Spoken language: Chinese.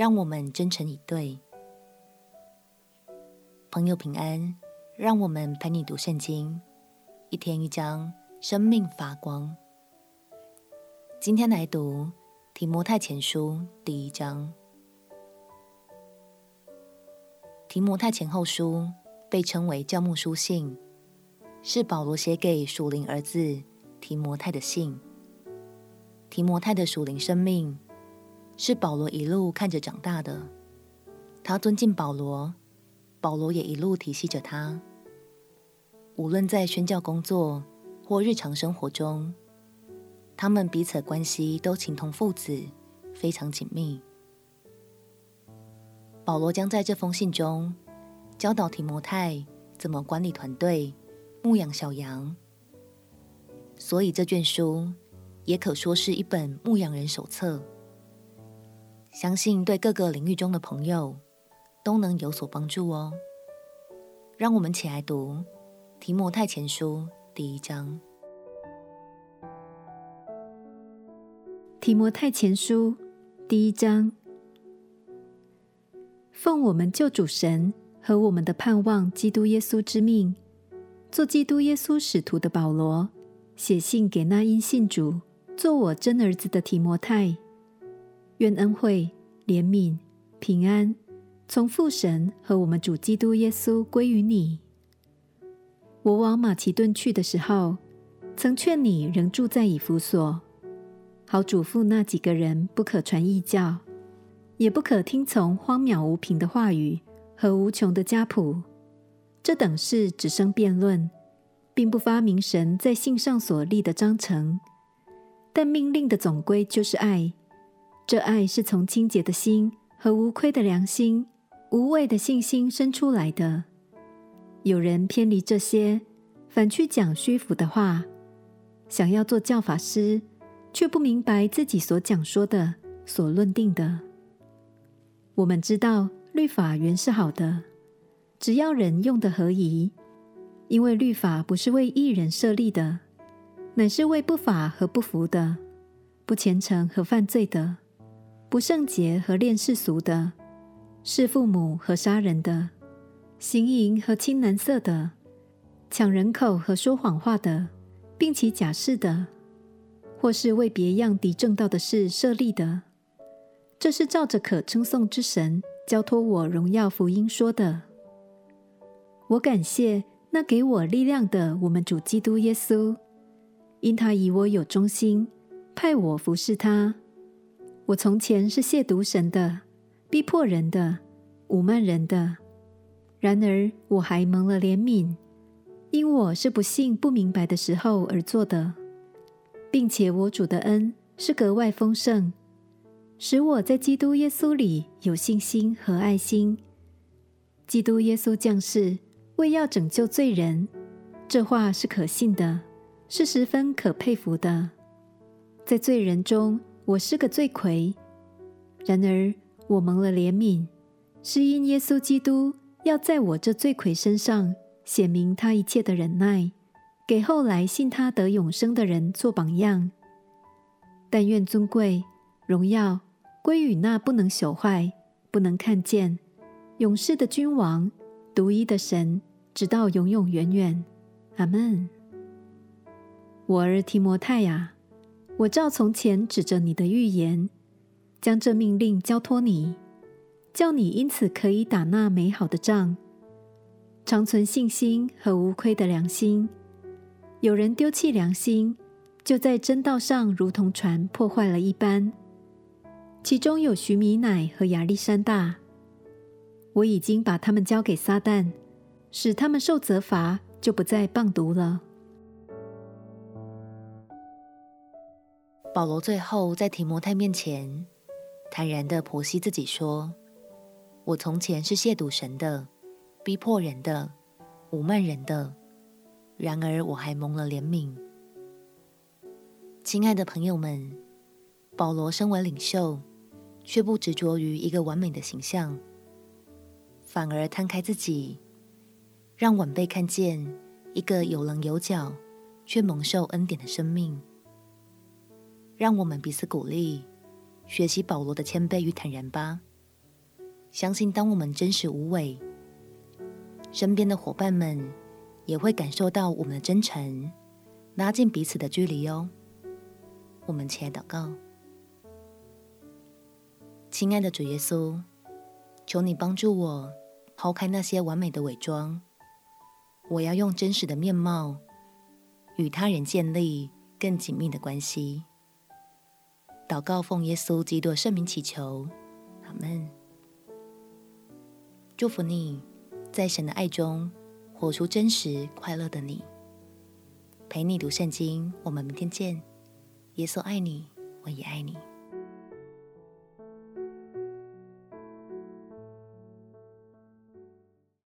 让我们真诚以对，朋友平安。让我们陪你读圣经，一天一章，生命发光。今天来读提摩太前书第一章。提摩太前后书被称为教牧书信，是保罗写给属灵儿子提摩太的信。提摩太的属灵生命。是保罗一路看着长大的，他尊敬保罗，保罗也一路提携着他。无论在宣教工作或日常生活中，他们彼此关系都情同父子，非常紧密。保罗将在这封信中教导提摩太怎么管理团队、牧养小羊，所以这卷书也可说是一本牧羊人手册。相信对各个领域中的朋友都能有所帮助哦。让我们起来读《提摩太前书》第一章。《提摩太前书》第一章，奉我们救主神和我们的盼望基督耶稣之命，做基督耶稣使徒的保罗，写信给那因信主做我真儿子的提摩太。愿恩惠、怜悯、平安，从父神和我们主基督耶稣归于你。我往马其顿去的时候，曾劝你仍住在以弗所，好嘱咐那几个人不可传异教，也不可听从荒渺无凭的话语和无穷的家谱。这等事只生辩论，并不发明神在信上所立的章程。但命令的总归就是爱。这爱是从清洁的心和无愧的良心、无畏的信心生出来的。有人偏离这些，反去讲虚浮的话，想要做教法师，却不明白自己所讲说的、所论定的。我们知道律法原是好的，只要人用的合宜，因为律法不是为义人设立的，乃是为不法和不服的、不虔诚和犯罪的。不圣洁和恋世俗的，弑父母和杀人的，行淫和亲男色的，抢人口和说谎话的，并起假誓的，或是为别样敌正道的事设立的，这是照着可称颂之神交托我荣耀福音说的。我感谢那给我力量的我们主基督耶稣，因他以我有忠心，派我服侍他。我从前是亵渎神的，逼迫人的，侮慢人的。然而我还蒙了怜悯，因我是不信不明白的时候而做的，并且我主的恩是格外丰盛，使我在基督耶稣里有信心和爱心。基督耶稣降世为要拯救罪人，这话是可信的，是十分可佩服的。在罪人中，我是个罪魁，然而我蒙了怜悯，是因耶稣基督要在我这罪魁身上显明他一切的忍耐，给后来信他得永生的人做榜样。但愿尊贵、荣耀归与那不能朽坏、不能看见、永世的君王、独一的神，直到永永远远。阿门。我儿提摩太啊。我照从前指着你的预言，将这命令交托你，叫你因此可以打那美好的仗，常存信心和无愧的良心。有人丢弃良心，就在真道上如同船破坏了一般。其中有徐米乃和亚历山大，我已经把他们交给撒旦，使他们受责罚，就不再谤渎了。保罗最后在提摩太面前坦然地剖析自己说：“我从前是亵渎神的，逼迫人的，侮慢人的。然而我还蒙了怜悯。亲爱的朋友们，保罗身为领袖，却不执着于一个完美的形象，反而摊开自己，让晚辈看见一个有棱有角却蒙受恩典的生命。让我们彼此鼓励，学习保罗的谦卑与坦然吧。相信当我们真实无伪，身边的伙伴们也会感受到我们的真诚，拉近彼此的距离哦。我们起来祷告，亲爱的主耶稣，求你帮助我抛开那些完美的伪装，我要用真实的面貌与他人建立更紧密的关系。祷告奉耶稣基督圣名祈求，阿门。祝福你，在神的爱中活出真实快乐的你。陪你读圣经，我们明天见。耶稣爱你，我也爱你。